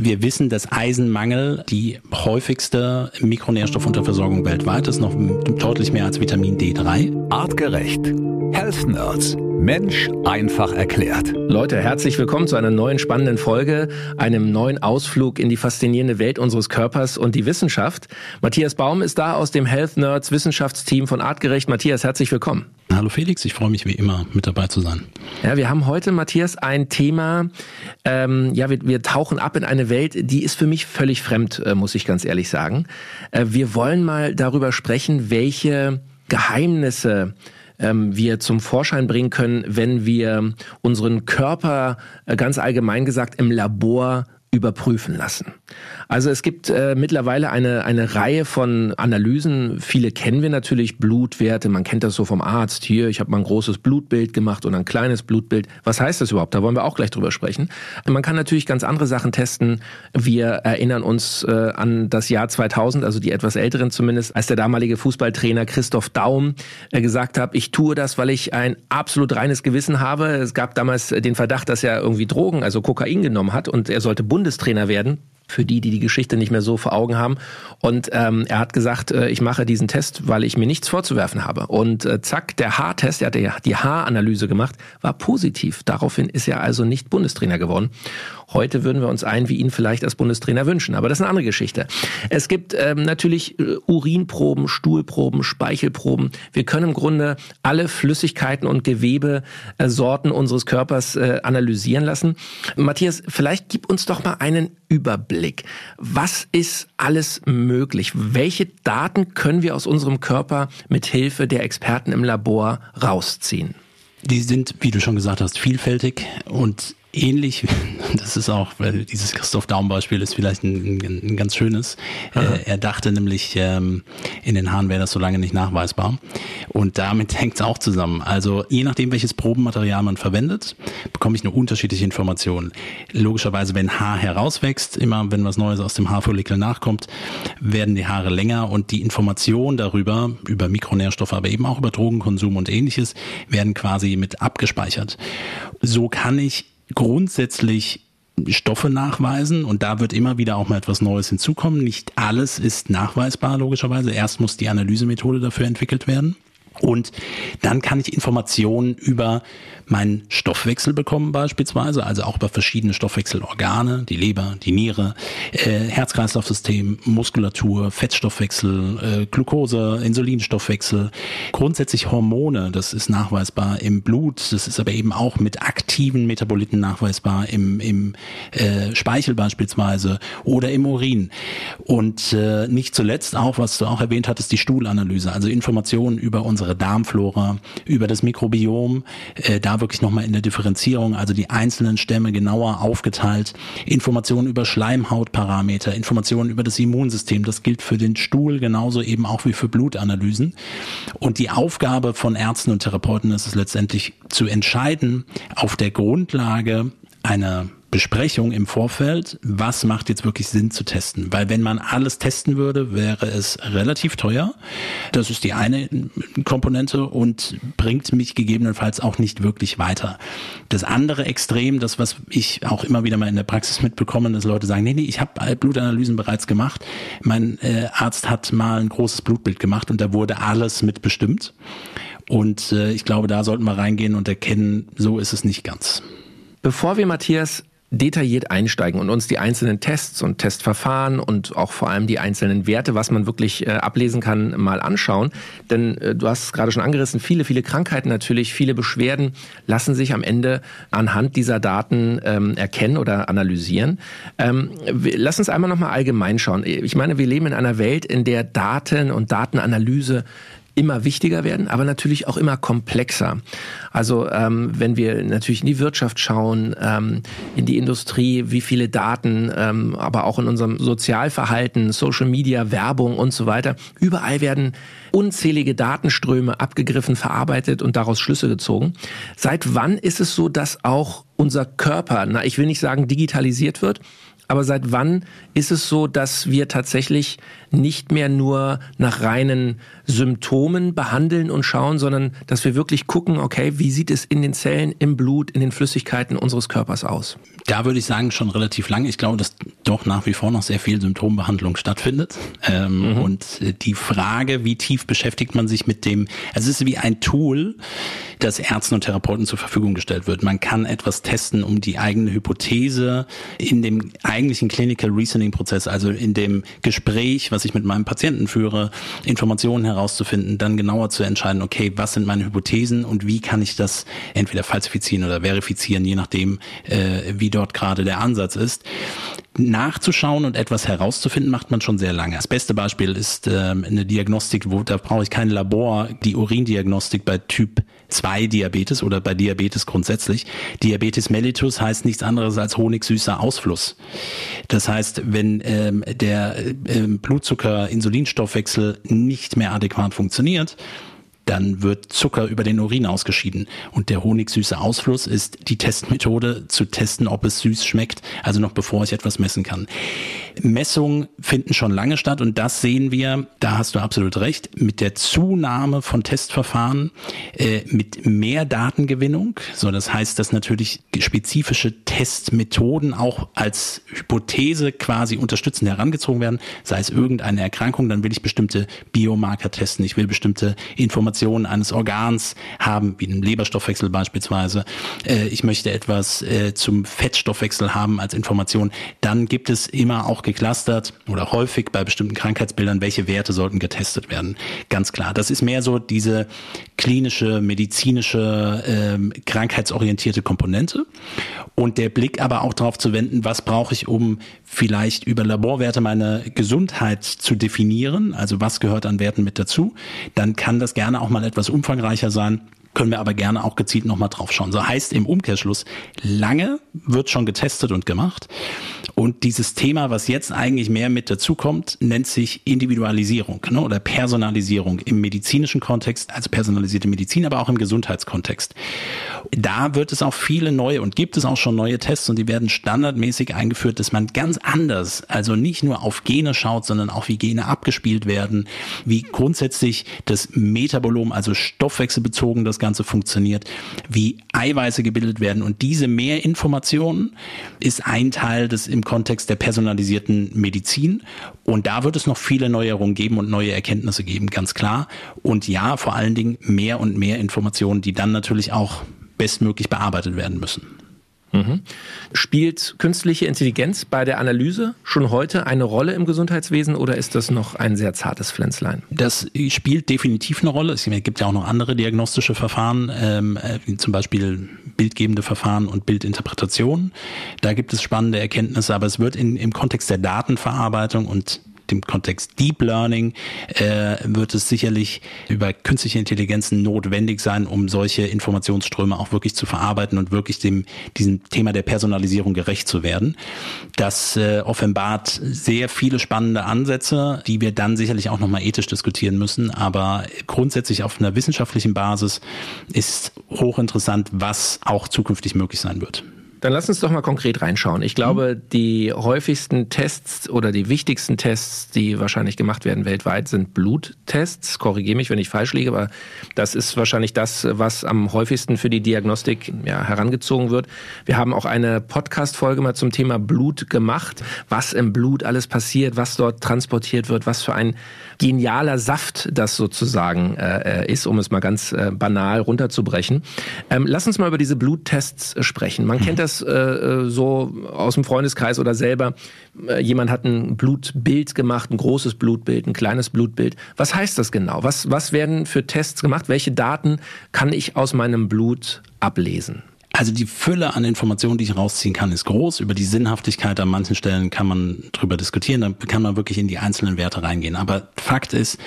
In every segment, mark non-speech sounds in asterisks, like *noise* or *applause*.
Wir wissen, dass Eisenmangel die häufigste Mikronährstoffunterversorgung weltweit ist, noch deutlich mehr als Vitamin D3. Artgerecht. Health Nerds. Mensch einfach erklärt. Leute, herzlich willkommen zu einer neuen spannenden Folge, einem neuen Ausflug in die faszinierende Welt unseres Körpers und die Wissenschaft. Matthias Baum ist da aus dem Health Nerds Wissenschaftsteam von Artgerecht. Matthias, herzlich willkommen. Hallo Felix, ich freue mich wie immer mit dabei zu sein. Ja, wir haben heute, Matthias, ein Thema, ähm, ja, wir, wir tauchen ab in eine Welt, die ist für mich völlig fremd, äh, muss ich ganz ehrlich sagen. Äh, wir wollen mal darüber sprechen, welche Geheimnisse ähm, wir zum Vorschein bringen können, wenn wir unseren Körper äh, ganz allgemein gesagt im Labor überprüfen lassen. Also es gibt äh, mittlerweile eine, eine Reihe von Analysen. Viele kennen wir natürlich, Blutwerte, man kennt das so vom Arzt. Hier, ich habe mal ein großes Blutbild gemacht und ein kleines Blutbild. Was heißt das überhaupt? Da wollen wir auch gleich drüber sprechen. Man kann natürlich ganz andere Sachen testen. Wir erinnern uns äh, an das Jahr 2000, also die etwas älteren zumindest, als der damalige Fußballtrainer Christoph Daum äh, gesagt hat, ich tue das, weil ich ein absolut reines Gewissen habe. Es gab damals den Verdacht, dass er irgendwie Drogen, also Kokain genommen hat und er sollte Bundestrainer werden für die, die die Geschichte nicht mehr so vor Augen haben. Und ähm, er hat gesagt, äh, ich mache diesen Test, weil ich mir nichts vorzuwerfen habe. Und äh, zack, der Haartest, er hat ja die Haaranalyse gemacht, war positiv. Daraufhin ist er also nicht Bundestrainer geworden. Heute würden wir uns einen wie ihn vielleicht als Bundestrainer wünschen, aber das ist eine andere Geschichte. Es gibt ähm, natürlich äh, Urinproben, Stuhlproben, Speichelproben. Wir können im Grunde alle Flüssigkeiten und Gewebesorten unseres Körpers äh, analysieren lassen. Matthias, vielleicht gib uns doch mal einen Überblick. Was ist alles möglich? Welche Daten können wir aus unserem Körper mit Hilfe der Experten im Labor rausziehen? Die sind, wie du schon gesagt hast, vielfältig und ähnlich, *laughs* das ist auch, weil dieses Christoph Daum-Beispiel ist vielleicht ein, ein, ganz schönes. Äh, er dachte nämlich, ähm, in den Haaren wäre das so lange nicht nachweisbar. Und damit *laughs* hängt es auch zusammen. Also je nachdem, welches Probenmaterial man verwendet, bekomme ich eine unterschiedliche Information. Logischerweise, wenn Haar herauswächst, immer wenn was Neues aus dem Haarfollikel nachkommt, werden die Haare länger und die Informationen darüber, über Mikronährstoffe, aber eben auch über Drogenkonsum und ähnliches, werden quasi mit abgespeichert. So kann ich grundsätzlich Stoffe nachweisen und da wird immer wieder auch mal etwas Neues hinzukommen. Nicht alles ist nachweisbar, logischerweise. Erst muss die Analysemethode dafür entwickelt werden. Und dann kann ich Informationen über meinen Stoffwechsel bekommen beispielsweise, also auch über verschiedene Stoffwechselorgane, die Leber, die Niere, äh, Herz-Kreislauf-System, Muskulatur, Fettstoffwechsel, äh, Glucose, Insulinstoffwechsel, grundsätzlich Hormone, das ist nachweisbar im Blut, das ist aber eben auch mit aktiven Metaboliten nachweisbar im, im äh, Speichel beispielsweise oder im Urin. Und äh, nicht zuletzt auch, was du auch erwähnt hattest, die Stuhlanalyse, also Informationen über unsere unsere Darmflora, über das Mikrobiom, äh, da wirklich nochmal in der Differenzierung, also die einzelnen Stämme genauer aufgeteilt, Informationen über Schleimhautparameter, Informationen über das Immunsystem, das gilt für den Stuhl genauso eben auch wie für Blutanalysen. Und die Aufgabe von Ärzten und Therapeuten ist es letztendlich zu entscheiden, auf der Grundlage einer Besprechung im Vorfeld, was macht jetzt wirklich Sinn zu testen. Weil wenn man alles testen würde, wäre es relativ teuer. Das ist die eine Komponente und bringt mich gegebenenfalls auch nicht wirklich weiter. Das andere Extrem, das was ich auch immer wieder mal in der Praxis mitbekomme, dass Leute sagen, nee, nee, ich habe Blutanalysen bereits gemacht. Mein äh, Arzt hat mal ein großes Blutbild gemacht und da wurde alles mitbestimmt. Und äh, ich glaube, da sollten wir reingehen und erkennen, so ist es nicht ganz. Bevor wir Matthias detailliert einsteigen und uns die einzelnen Tests und Testverfahren und auch vor allem die einzelnen Werte, was man wirklich äh, ablesen kann, mal anschauen. Denn äh, du hast es gerade schon angerissen, viele, viele Krankheiten natürlich, viele Beschwerden lassen sich am Ende anhand dieser Daten ähm, erkennen oder analysieren. Ähm, lass uns einmal nochmal allgemein schauen. Ich meine, wir leben in einer Welt, in der Daten und Datenanalyse immer wichtiger werden, aber natürlich auch immer komplexer. Also ähm, wenn wir natürlich in die Wirtschaft schauen, ähm, in die Industrie, wie viele Daten, ähm, aber auch in unserem Sozialverhalten, Social Media, Werbung und so weiter, überall werden unzählige Datenströme abgegriffen, verarbeitet und daraus Schlüsse gezogen. Seit wann ist es so, dass auch unser Körper, na ich will nicht sagen digitalisiert wird, Aber seit wann ist es so, dass wir tatsächlich nicht mehr nur nach reinen Symptomen behandeln und schauen, sondern dass wir wirklich gucken, okay, wie sieht es in den Zellen, im Blut, in den Flüssigkeiten unseres Körpers aus? Da würde ich sagen, schon relativ lange. Ich glaube, dass doch nach wie vor noch sehr viel Symptombehandlung stattfindet. Ähm, mhm. Und die Frage, wie tief beschäftigt man sich mit dem, also es ist wie ein Tool, das Ärzten und Therapeuten zur Verfügung gestellt wird. Man kann etwas testen, um die eigene Hypothese in dem eigentlichen Clinical Reasoning Prozess, also in dem Gespräch, was ich mit meinem Patienten führe, Informationen herauszufinden, dann genauer zu entscheiden, okay, was sind meine Hypothesen und wie kann ich das entweder falsifizieren oder verifizieren, je nachdem, äh, wie dort gerade der Ansatz ist nachzuschauen und etwas herauszufinden, macht man schon sehr lange. Das beste Beispiel ist ähm, eine Diagnostik, wo da brauche ich kein Labor, die Urindiagnostik bei Typ 2 Diabetes oder bei Diabetes grundsätzlich. Diabetes mellitus heißt nichts anderes als honigsüßer Ausfluss. Das heißt, wenn ähm, der ähm, Blutzucker-Insulinstoffwechsel nicht mehr adäquat funktioniert, dann wird Zucker über den Urin ausgeschieden. Und der honigsüße Ausfluss ist die Testmethode zu testen, ob es süß schmeckt, also noch bevor ich etwas messen kann. Messungen finden schon lange statt und das sehen wir, da hast du absolut recht, mit der Zunahme von Testverfahren, äh, mit mehr Datengewinnung. So, das heißt, dass natürlich spezifische Testmethoden auch als Hypothese quasi unterstützend herangezogen werden, sei es irgendeine Erkrankung, dann will ich bestimmte Biomarker testen, ich will bestimmte Informationen eines Organs haben, wie einen Leberstoffwechsel beispielsweise. Äh, ich möchte etwas äh, zum Fettstoffwechsel haben als Information. Dann gibt es immer auch geclustert oder häufig bei bestimmten Krankheitsbildern, welche Werte sollten getestet werden. Ganz klar. Das ist mehr so diese klinische, medizinische, ähm, krankheitsorientierte Komponente. Und der Blick aber auch darauf zu wenden, was brauche ich, um vielleicht über Laborwerte meine Gesundheit zu definieren, also was gehört an Werten mit dazu, dann kann das gerne auch mal etwas umfangreicher sein können wir aber gerne auch gezielt nochmal drauf schauen. So heißt im Umkehrschluss, lange wird schon getestet und gemacht. Und dieses Thema, was jetzt eigentlich mehr mit dazukommt, nennt sich Individualisierung ne, oder Personalisierung im medizinischen Kontext, also personalisierte Medizin, aber auch im Gesundheitskontext. Da wird es auch viele neue und gibt es auch schon neue Tests und die werden standardmäßig eingeführt, dass man ganz anders, also nicht nur auf Gene schaut, sondern auch wie Gene abgespielt werden, wie grundsätzlich das Metabolom, also stoffwechselbezogen das Ganze funktioniert, wie Eiweiße gebildet werden. Und diese Mehrinformation ist ein Teil des im Kontext der personalisierten Medizin. Und da wird es noch viele Neuerungen geben und neue Erkenntnisse geben, ganz klar. Und ja, vor allen Dingen mehr und mehr Informationen, die dann natürlich auch bestmöglich bearbeitet werden müssen. Mhm. Spielt künstliche Intelligenz bei der Analyse schon heute eine Rolle im Gesundheitswesen oder ist das noch ein sehr zartes Pflänzlein? Das spielt definitiv eine Rolle. Es gibt ja auch noch andere diagnostische Verfahren, ähm, wie zum Beispiel bildgebende Verfahren und Bildinterpretation. Da gibt es spannende Erkenntnisse, aber es wird in, im Kontext der Datenverarbeitung und dem Kontext Deep Learning äh, wird es sicherlich über künstliche Intelligenzen notwendig sein, um solche Informationsströme auch wirklich zu verarbeiten und wirklich dem diesem Thema der Personalisierung gerecht zu werden. Das äh, offenbart sehr viele spannende Ansätze, die wir dann sicherlich auch nochmal ethisch diskutieren müssen. Aber grundsätzlich auf einer wissenschaftlichen Basis ist hochinteressant, was auch zukünftig möglich sein wird. Dann lass uns doch mal konkret reinschauen. Ich glaube, mhm. die häufigsten Tests oder die wichtigsten Tests, die wahrscheinlich gemacht werden weltweit, sind Bluttests. Korrigiere mich, wenn ich falsch liege, aber das ist wahrscheinlich das, was am häufigsten für die Diagnostik ja, herangezogen wird. Wir haben auch eine Podcast-Folge mal zum Thema Blut gemacht, was im Blut alles passiert, was dort transportiert wird, was für ein genialer Saft das sozusagen äh, ist, um es mal ganz äh, banal runterzubrechen. Ähm, lass uns mal über diese Bluttests sprechen. Man kennt mhm. das das äh, äh, so aus dem Freundeskreis oder selber? Äh, jemand hat ein Blutbild gemacht, ein großes Blutbild, ein kleines Blutbild. Was heißt das genau? Was, was werden für Tests gemacht? Welche Daten kann ich aus meinem Blut ablesen? Also die Fülle an Informationen, die ich rausziehen kann, ist groß. Über die Sinnhaftigkeit an manchen Stellen kann man drüber diskutieren. Da kann man wirklich in die einzelnen Werte reingehen. Aber Fakt ist,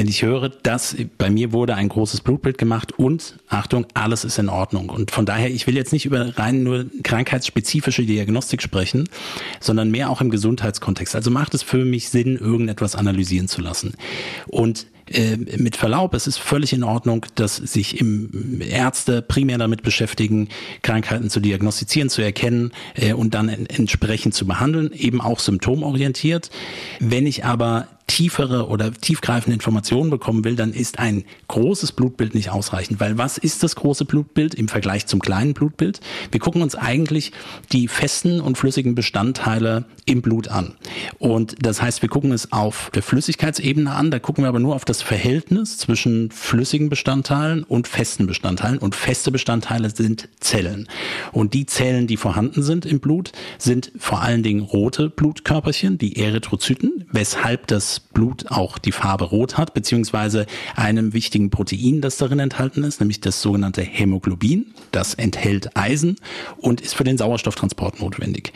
wenn ich höre, dass bei mir wurde ein großes Blutbild gemacht und Achtung, alles ist in Ordnung. Und von daher, ich will jetzt nicht über rein nur krankheitsspezifische Diagnostik sprechen, sondern mehr auch im Gesundheitskontext. Also macht es für mich Sinn, irgendetwas analysieren zu lassen. Und äh, mit Verlaub, es ist völlig in Ordnung, dass sich im Ärzte primär damit beschäftigen, Krankheiten zu diagnostizieren, zu erkennen äh, und dann entsprechend zu behandeln, eben auch symptomorientiert. Wenn ich aber tiefere oder tiefgreifende Informationen bekommen will, dann ist ein großes Blutbild nicht ausreichend. Weil was ist das große Blutbild im Vergleich zum kleinen Blutbild? Wir gucken uns eigentlich die festen und flüssigen Bestandteile im Blut an. Und das heißt, wir gucken es auf der Flüssigkeitsebene an. Da gucken wir aber nur auf das Verhältnis zwischen flüssigen Bestandteilen und festen Bestandteilen. Und feste Bestandteile sind Zellen. Und die Zellen, die vorhanden sind im Blut, sind vor allen Dingen rote Blutkörperchen, die Erythrozyten, weshalb das Blut auch die Farbe rot hat, beziehungsweise einem wichtigen Protein, das darin enthalten ist, nämlich das sogenannte Hämoglobin. Das enthält Eisen und ist für den Sauerstofftransport notwendig.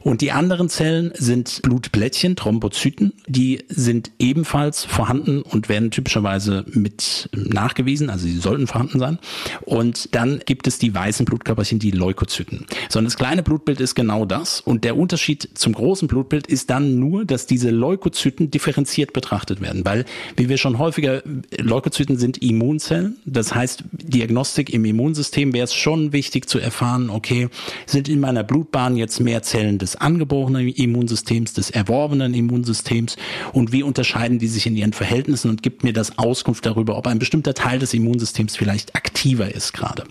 Und die anderen Zellen sind Blutplättchen, Thrombozyten. Die sind ebenfalls vorhanden und werden typischerweise mit nachgewiesen, also sie sollten vorhanden sein. Und dann gibt es die weißen Blutkörperchen, die Leukozyten. Sondern das kleine Blutbild ist genau das. Und der Unterschied zum großen Blutbild ist dann nur, dass diese Leukozyten differenziert betrachtet werden. Weil, wie wir schon häufiger, Leukozyten sind Immunzellen. Das heißt, Diagnostik im Immunsystem wäre es schon wichtig zu erfahren, okay, sind in meiner Blutbahn jetzt mehr Zellen des angeborenen Immunsystems, des erworbenen Immunsystems und wie unterscheiden die sich in ihren Verhältnissen und gibt mir das Auskunft darüber, ob ein bestimmter Teil des Immunsystems vielleicht aktiver ist gerade.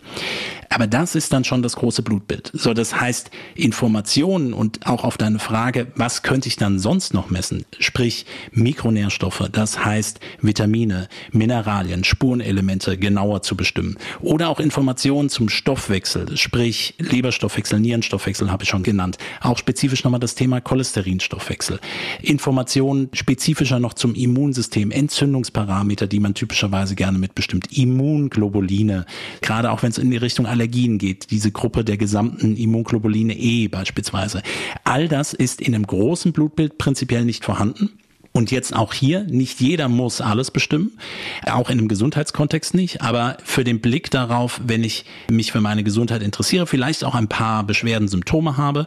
Aber das ist dann schon das große Blutbild. So, das heißt, Informationen und auch auf deine Frage, was könnte ich dann sonst noch messen? Sprich, Mikronährstoffe, das heißt Vitamine, Mineralien, Spurenelemente genauer zu bestimmen. Oder auch Informationen zum Stoffwechsel, sprich Leberstoffwechsel, Nierenstoffwechsel habe ich schon genannt. Auch spezifisch nochmal das Thema Cholesterinstoffwechsel. Informationen spezifischer noch zum Immunsystem, Entzündungsparameter, die man typischerweise gerne mitbestimmt, Immunglobuline, gerade auch wenn es in die Richtung Allergien geht, diese Gruppe der gesamten Immunglobuline E beispielsweise. All das ist in einem großen Blutbild prinzipiell nicht vorhanden. Und jetzt auch hier, nicht jeder muss alles bestimmen, auch in einem Gesundheitskontext nicht, aber für den Blick darauf, wenn ich mich für meine Gesundheit interessiere, vielleicht auch ein paar Beschwerden, Symptome habe,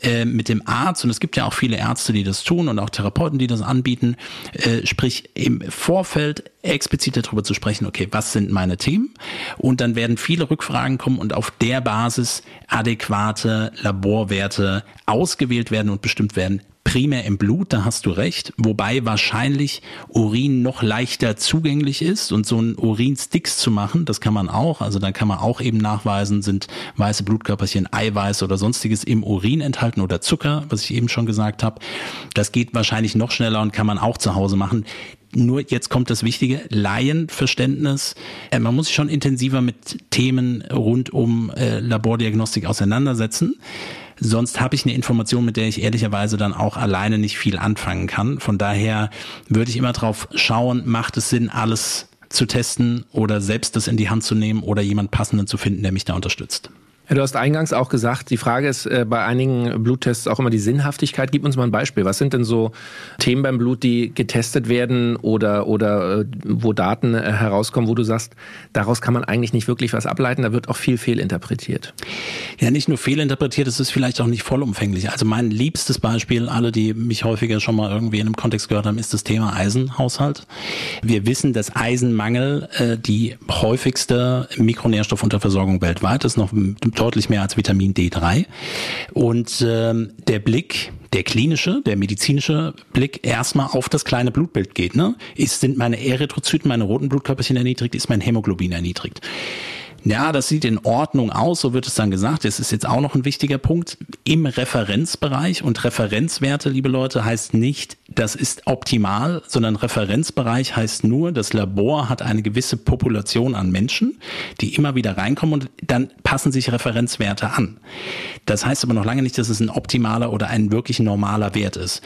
äh, mit dem Arzt, und es gibt ja auch viele Ärzte, die das tun und auch Therapeuten, die das anbieten, äh, sprich im Vorfeld explizit darüber zu sprechen, okay, was sind meine Themen? Und dann werden viele Rückfragen kommen und auf der Basis adäquate Laborwerte ausgewählt werden und bestimmt werden, primär im Blut, da hast du recht, wobei wahrscheinlich Urin noch leichter zugänglich ist und so ein Urinsticks zu machen, das kann man auch, also da kann man auch eben nachweisen, sind weiße Blutkörperchen, Eiweiß oder sonstiges im Urin enthalten oder Zucker, was ich eben schon gesagt habe. Das geht wahrscheinlich noch schneller und kann man auch zu Hause machen. Nur jetzt kommt das Wichtige, Laienverständnis. Äh, man muss sich schon intensiver mit Themen rund um äh, Labordiagnostik auseinandersetzen. Sonst habe ich eine Information, mit der ich ehrlicherweise dann auch alleine nicht viel anfangen kann. Von daher würde ich immer drauf schauen, macht es Sinn, alles zu testen oder selbst das in die Hand zu nehmen oder jemand passenden zu finden, der mich da unterstützt. Du hast eingangs auch gesagt, die Frage ist äh, bei einigen Bluttests auch immer die Sinnhaftigkeit. Gib uns mal ein Beispiel. Was sind denn so Themen beim Blut, die getestet werden oder, oder äh, wo Daten äh, herauskommen, wo du sagst, daraus kann man eigentlich nicht wirklich was ableiten, da wird auch viel fehlinterpretiert? Ja, nicht nur fehlinterpretiert, es ist vielleicht auch nicht vollumfänglich. Also mein liebstes Beispiel, alle, die mich häufiger schon mal irgendwie in einem Kontext gehört haben, ist das Thema Eisenhaushalt. Wir wissen, dass Eisenmangel äh, die häufigste Mikronährstoffunterversorgung weltweit ist, noch deutlich mehr als Vitamin D3. Und ähm, der Blick, der klinische, der medizinische Blick erstmal auf das kleine Blutbild geht. Ne? Ist, sind meine Erythrozyten, meine roten Blutkörperchen erniedrigt, ist mein Hämoglobin erniedrigt ja, das sieht in Ordnung aus, so wird es dann gesagt. Das ist jetzt auch noch ein wichtiger Punkt im Referenzbereich. Und Referenzwerte, liebe Leute, heißt nicht, das ist optimal, sondern Referenzbereich heißt nur, das Labor hat eine gewisse Population an Menschen, die immer wieder reinkommen und dann passen sich Referenzwerte an. Das heißt aber noch lange nicht, dass es ein optimaler oder ein wirklich normaler Wert ist.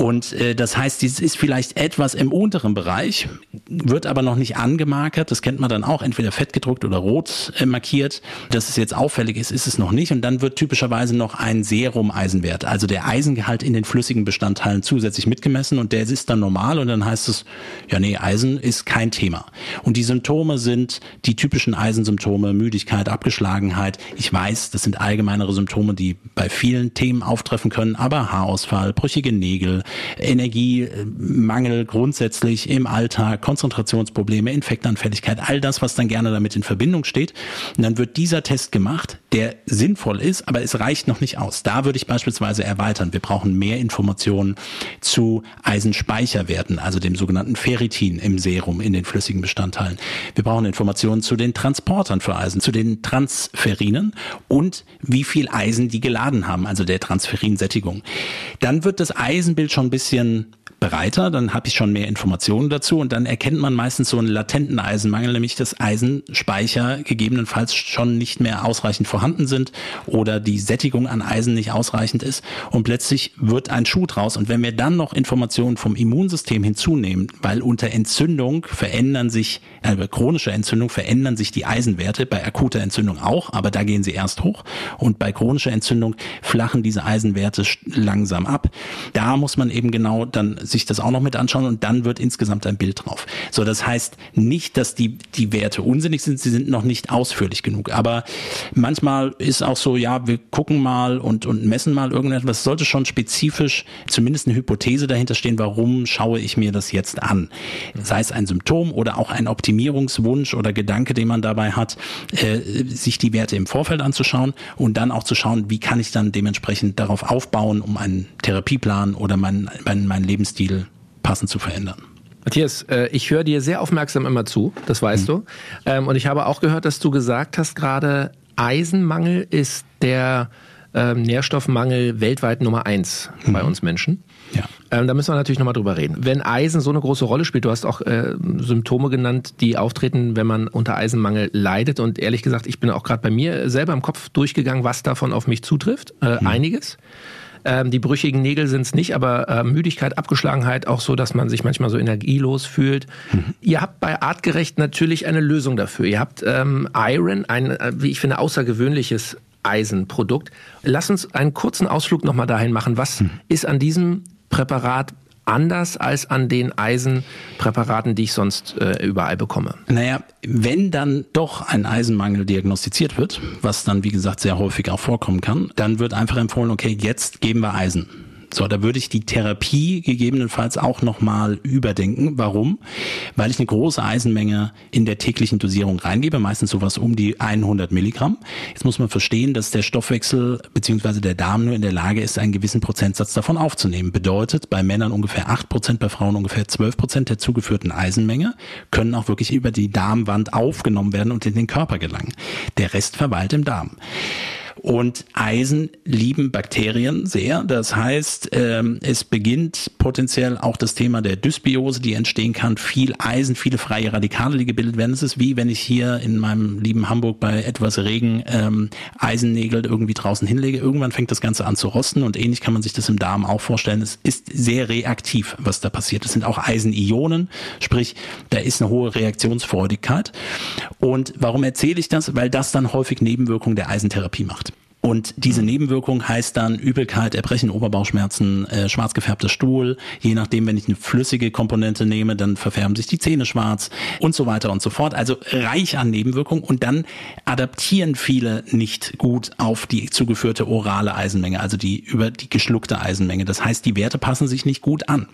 Und äh, das heißt, dieses ist vielleicht etwas im unteren Bereich, wird aber noch nicht angemarkert. Das kennt man dann auch, entweder fett gedruckt oder rot äh, markiert. Dass es jetzt auffällig ist, ist es noch nicht. Und dann wird typischerweise noch ein Serum-Eisenwert, also der Eisengehalt in den flüssigen Bestandteilen zusätzlich mitgemessen und der ist dann normal und dann heißt es, ja nee, Eisen ist kein Thema. Und die Symptome sind die typischen Eisensymptome, Müdigkeit, Abgeschlagenheit. Ich weiß, das sind allgemeinere Symptome, die bei vielen Themen auftreffen können, aber Haarausfall, brüchige Nägel, Energiemangel grundsätzlich im Alltag, Konzentrationsprobleme, Infektanfälligkeit, all das, was dann gerne damit in Verbindung steht. Und dann wird dieser Test gemacht, der sinnvoll ist, aber es reicht noch nicht aus. Da würde ich beispielsweise erweitern. Wir brauchen mehr Informationen zu Eisenspeicherwerten, also dem sogenannten Ferritin im Serum, in den flüssigen Bestandteilen. Wir brauchen Informationen zu den Transportern für Eisen, zu den Transferinen und wie viel Eisen die geladen haben, also der Transferinsättigung. Dann wird das Eisenbild schon ein bisschen breiter, dann habe ich schon mehr Informationen dazu und dann erkennt man meistens so einen latenten Eisenmangel, nämlich dass Eisenspeicher gegebenenfalls schon nicht mehr ausreichend vorhanden sind oder die Sättigung an Eisen nicht ausreichend ist und plötzlich wird ein Schuh draus und wenn wir dann noch Informationen vom Immunsystem hinzunehmen, weil unter Entzündung verändern sich, äh, chronischer Entzündung verändern sich die Eisenwerte, bei akuter Entzündung auch, aber da gehen sie erst hoch und bei chronischer Entzündung flachen diese Eisenwerte langsam ab. Da muss man eben genau dann sich das auch noch mit anschauen und dann wird insgesamt ein Bild drauf. So, das heißt nicht, dass die, die Werte unsinnig sind, sie sind noch nicht ausführlich genug. Aber manchmal ist auch so, ja, wir gucken mal und, und messen mal irgendetwas. Es sollte schon spezifisch zumindest eine Hypothese dahinter stehen, warum schaue ich mir das jetzt an. Sei es ein Symptom oder auch ein Optimierungswunsch oder Gedanke, den man dabei hat, äh, sich die Werte im Vorfeld anzuschauen und dann auch zu schauen, wie kann ich dann dementsprechend darauf aufbauen, um einen Therapieplan oder meinen mein, mein Lebensstil Lebensstil passend zu verändern. Matthias, äh, ich höre dir sehr aufmerksam immer zu, das weißt mhm. du. Ähm, und ich habe auch gehört, dass du gesagt hast gerade, Eisenmangel ist der ähm, Nährstoffmangel weltweit Nummer eins mhm. bei uns Menschen. Ja. Ähm, da müssen wir natürlich nochmal drüber reden. Wenn Eisen so eine große Rolle spielt, du hast auch äh, Symptome genannt, die auftreten, wenn man unter Eisenmangel leidet. Und ehrlich gesagt, ich bin auch gerade bei mir selber im Kopf durchgegangen, was davon auf mich zutrifft. Äh, mhm. Einiges. Ähm, die brüchigen Nägel sind es nicht, aber äh, Müdigkeit, Abgeschlagenheit auch so, dass man sich manchmal so energielos fühlt. Mhm. Ihr habt bei Artgerecht natürlich eine Lösung dafür. Ihr habt ähm, Iron, ein, äh, wie ich finde, außergewöhnliches Eisenprodukt. Lass uns einen kurzen Ausflug nochmal dahin machen. Was mhm. ist an diesem Präparat anders als an den Eisenpräparaten, die ich sonst äh, überall bekomme? Naja, wenn dann doch ein Eisenmangel diagnostiziert wird, was dann wie gesagt sehr häufig auch vorkommen kann, dann wird einfach empfohlen, okay, jetzt geben wir Eisen. So, da würde ich die Therapie gegebenenfalls auch nochmal überdenken. Warum? Weil ich eine große Eisenmenge in der täglichen Dosierung reingebe, meistens sowas um die 100 Milligramm. Jetzt muss man verstehen, dass der Stoffwechsel bzw. der Darm nur in der Lage ist, einen gewissen Prozentsatz davon aufzunehmen. Bedeutet, bei Männern ungefähr 8 Prozent, bei Frauen ungefähr 12 Prozent der zugeführten Eisenmenge können auch wirklich über die Darmwand aufgenommen werden und in den Körper gelangen. Der Rest verweilt im Darm. Und Eisen lieben Bakterien sehr. Das heißt, ähm, es beginnt potenziell auch das Thema der Dysbiose, die entstehen kann. Viel Eisen, viele freie Radikale, die gebildet werden. Es ist wie wenn ich hier in meinem lieben Hamburg bei etwas Regen ähm, Eisennägel irgendwie draußen hinlege. Irgendwann fängt das Ganze an zu rosten und ähnlich kann man sich das im Darm auch vorstellen. Es ist sehr reaktiv, was da passiert. Es sind auch Eisenionen, sprich, da ist eine hohe Reaktionsfreudigkeit. Und warum erzähle ich das? Weil das dann häufig Nebenwirkungen der Eisentherapie macht. Und diese Nebenwirkung heißt dann Übelkeit, Erbrechen, Oberbauchschmerzen, äh, schwarz gefärbter Stuhl. Je nachdem, wenn ich eine flüssige Komponente nehme, dann verfärben sich die Zähne schwarz und so weiter und so fort. Also reich an Nebenwirkungen und dann adaptieren viele nicht gut auf die zugeführte orale Eisenmenge, also die über die geschluckte Eisenmenge. Das heißt, die Werte passen sich nicht gut an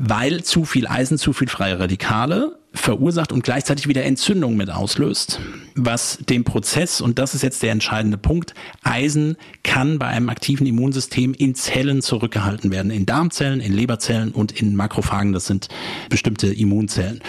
weil zu viel Eisen, zu viel freie Radikale verursacht und gleichzeitig wieder Entzündung mit auslöst, was den Prozess, und das ist jetzt der entscheidende Punkt, Eisen kann bei einem aktiven Immunsystem in Zellen zurückgehalten werden, in Darmzellen, in Leberzellen und in Makrophagen, das sind bestimmte Immunzellen.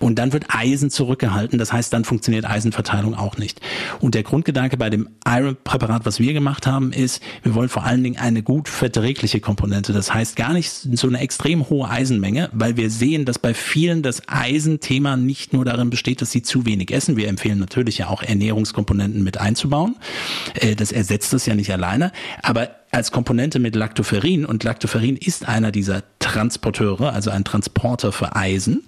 Und dann wird Eisen zurückgehalten, das heißt, dann funktioniert Eisenverteilung auch nicht. Und der Grundgedanke bei dem Iron-Präparat, was wir gemacht haben, ist, wir wollen vor allen Dingen eine gut verträgliche Komponente, das heißt gar nicht so eine extrem hohe Eisenmenge, weil wir sehen, dass bei vielen das Eisen Thema nicht nur darin besteht, dass sie zu wenig essen. Wir empfehlen natürlich ja auch Ernährungskomponenten mit einzubauen. Äh, das ersetzt es ja nicht alleine. Aber als Komponente mit Lactoferrin und Lactoferrin ist einer dieser Transporteure, also ein Transporter für Eisen,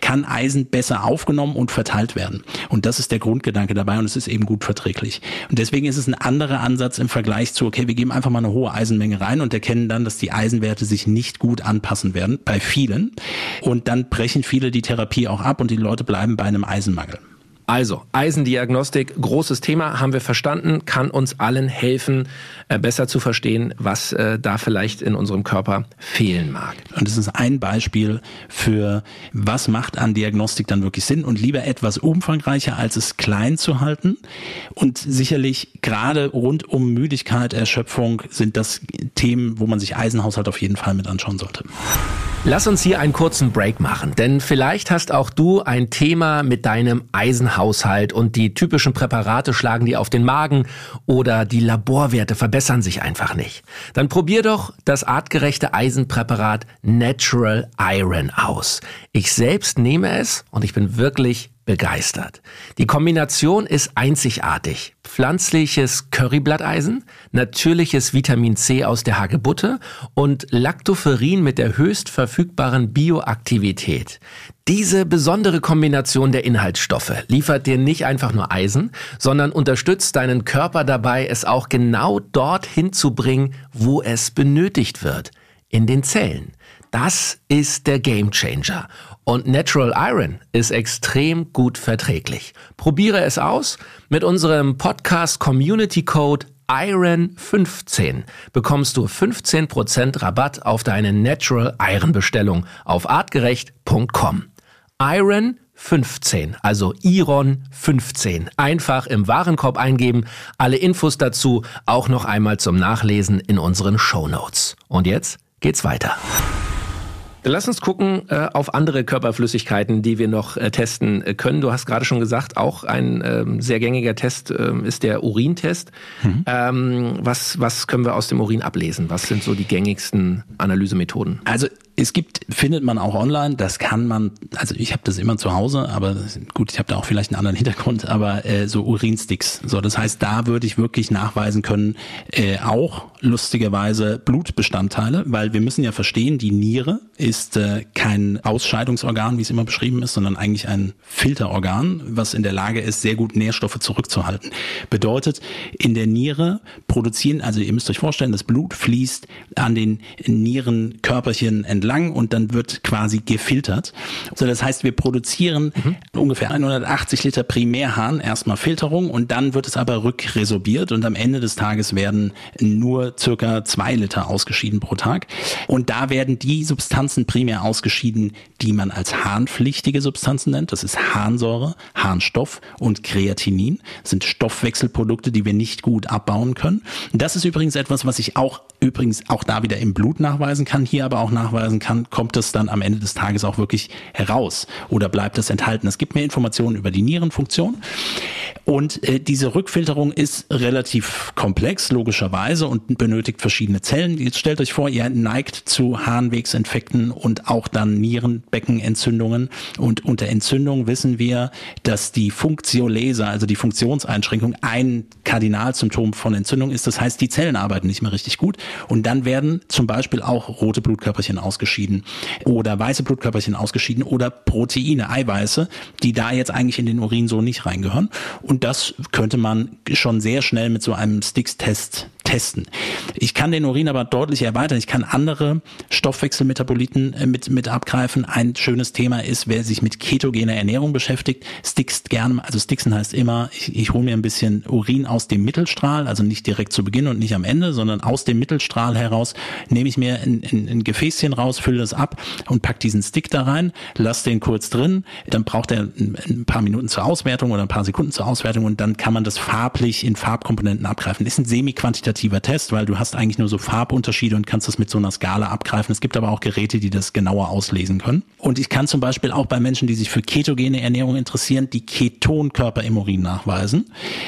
kann Eisen besser aufgenommen und verteilt werden. Und das ist der Grundgedanke dabei und es ist eben gut verträglich. Und deswegen ist es ein anderer Ansatz im Vergleich zu, okay, wir geben einfach mal eine hohe Eisenmenge rein und erkennen dann, dass die Eisenwerte sich nicht gut anpassen werden bei vielen. Und dann brechen viele die Therapie auch ab und die Leute bleiben bei einem Eisenmangel. Also, Eisendiagnostik, großes Thema, haben wir verstanden, kann uns allen helfen, äh, besser zu verstehen, was äh, da vielleicht in unserem Körper fehlen mag. Und es ist ein Beispiel für, was macht an Diagnostik dann wirklich Sinn und lieber etwas umfangreicher, als es klein zu halten. Und sicherlich gerade rund um Müdigkeit, Erschöpfung sind das Themen, wo man sich Eisenhaushalt auf jeden Fall mit anschauen sollte. Lass uns hier einen kurzen Break machen, denn vielleicht hast auch du ein Thema mit deinem Eisenhaushalt und die typischen Präparate schlagen dir auf den Magen oder die Laborwerte verbessern sich einfach nicht. Dann probier doch das artgerechte Eisenpräparat Natural Iron aus. Ich selbst nehme es und ich bin wirklich begeistert. Die Kombination ist einzigartig. Pflanzliches Curryblatteisen, natürliches Vitamin C aus der Hagebutte und Lactoferrin mit der höchst verfügbaren Bioaktivität. Diese besondere Kombination der Inhaltsstoffe liefert dir nicht einfach nur Eisen, sondern unterstützt deinen Körper dabei, es auch genau dorthin zu bringen, wo es benötigt wird, in den Zellen. Das ist der Gamechanger. Und Natural Iron ist extrem gut verträglich. Probiere es aus. Mit unserem Podcast Community Code IRON15 bekommst du 15% Rabatt auf deine Natural Iron Bestellung auf artgerecht.com. Iron 15, also Iron 15. Einfach im Warenkorb eingeben. Alle Infos dazu auch noch einmal zum Nachlesen in unseren Show Notes. Und jetzt geht's weiter. Lass uns gucken äh, auf andere Körperflüssigkeiten, die wir noch äh, testen äh, können. Du hast gerade schon gesagt, auch ein ähm, sehr gängiger Test ähm, ist der Urintest. Mhm. Ähm, was, was können wir aus dem Urin ablesen? Was sind so die gängigsten Analysemethoden? Also es gibt, findet man auch online, das kann man, also ich habe das immer zu Hause, aber gut, ich habe da auch vielleicht einen anderen *laughs* Hintergrund, aber äh, so Urinsticks. So, das heißt, da würde ich wirklich nachweisen können, äh, auch lustigerweise Blutbestandteile, weil wir müssen ja verstehen, die Niere ist äh, kein Ausscheidungsorgan, wie es immer beschrieben ist, sondern eigentlich ein Filterorgan, was in der Lage ist, sehr gut Nährstoffe zurückzuhalten. Bedeutet, in der Niere produzieren, also ihr müsst euch vorstellen, das Blut fließt an den Nierenkörperchen entlang entlang und dann wird quasi gefiltert. So, das heißt, wir produzieren mhm. ungefähr 180 Liter Primärhahn, erstmal Filterung und dann wird es aber rückresorbiert und am Ende des Tages werden nur circa zwei Liter ausgeschieden pro Tag. Und da werden die Substanzen primär ausgeschieden, die man als harnpflichtige Substanzen nennt. Das ist Harnsäure, Harnstoff und Kreatinin. Das sind Stoffwechselprodukte, die wir nicht gut abbauen können. Das ist übrigens etwas, was ich auch übrigens auch da wieder im Blut nachweisen kann, hier aber auch nachweisen nachweisen kann, kommt es dann am Ende des Tages auch wirklich heraus oder bleibt es enthalten. Es gibt mehr Informationen über die Nierenfunktion und äh, diese Rückfilterung ist relativ komplex, logischerweise, und benötigt verschiedene Zellen. Jetzt stellt euch vor, ihr neigt zu Harnwegsinfekten und auch dann Nierenbeckenentzündungen. Und unter Entzündung wissen wir, dass die Funktiolese, also die Funktionseinschränkung, ein Kardinalsymptom von Entzündung ist. Das heißt, die Zellen arbeiten nicht mehr richtig gut. Und dann werden zum Beispiel auch rote Blutkörperchen ausgeschieden oder weiße Blutkörperchen ausgeschieden oder Proteine, Eiweiße, die da jetzt eigentlich in den Urin so nicht reingehören. Und das könnte man schon sehr schnell mit so einem Sticks-Test testen. Ich kann den Urin aber deutlich erweitern. Ich kann andere Stoffwechselmetaboliten äh, mit, mit abgreifen. Ein schönes Thema ist, wer sich mit ketogener Ernährung beschäftigt, stickst gerne, also sticksen heißt immer, ich, ich hole mir ein bisschen Urin aus dem Mittelstrahl, also nicht direkt zu Beginn und nicht am Ende, sondern aus dem Mittelstrahl heraus nehme ich mir ein, ein, ein Gefäßchen raus, fülle das ab und pack diesen Stick da rein, lass den kurz drin, dann braucht er ein, ein paar Minuten zur Auswertung oder ein paar Sekunden zur Auswertung und dann kann man das farblich in Farbkomponenten abgreifen. Ist ein semi-quantitatives qualitativer Test, weil du hast eigentlich nur so Farbunterschiede und kannst das mit so einer Skala abgreifen. Es gibt aber auch Geräte, die das genauer auslesen können. Und ich kann zum Beispiel auch bei Menschen, die sich für ketogene Ernährung interessieren, die Ketonkörper im Urin nachweisen.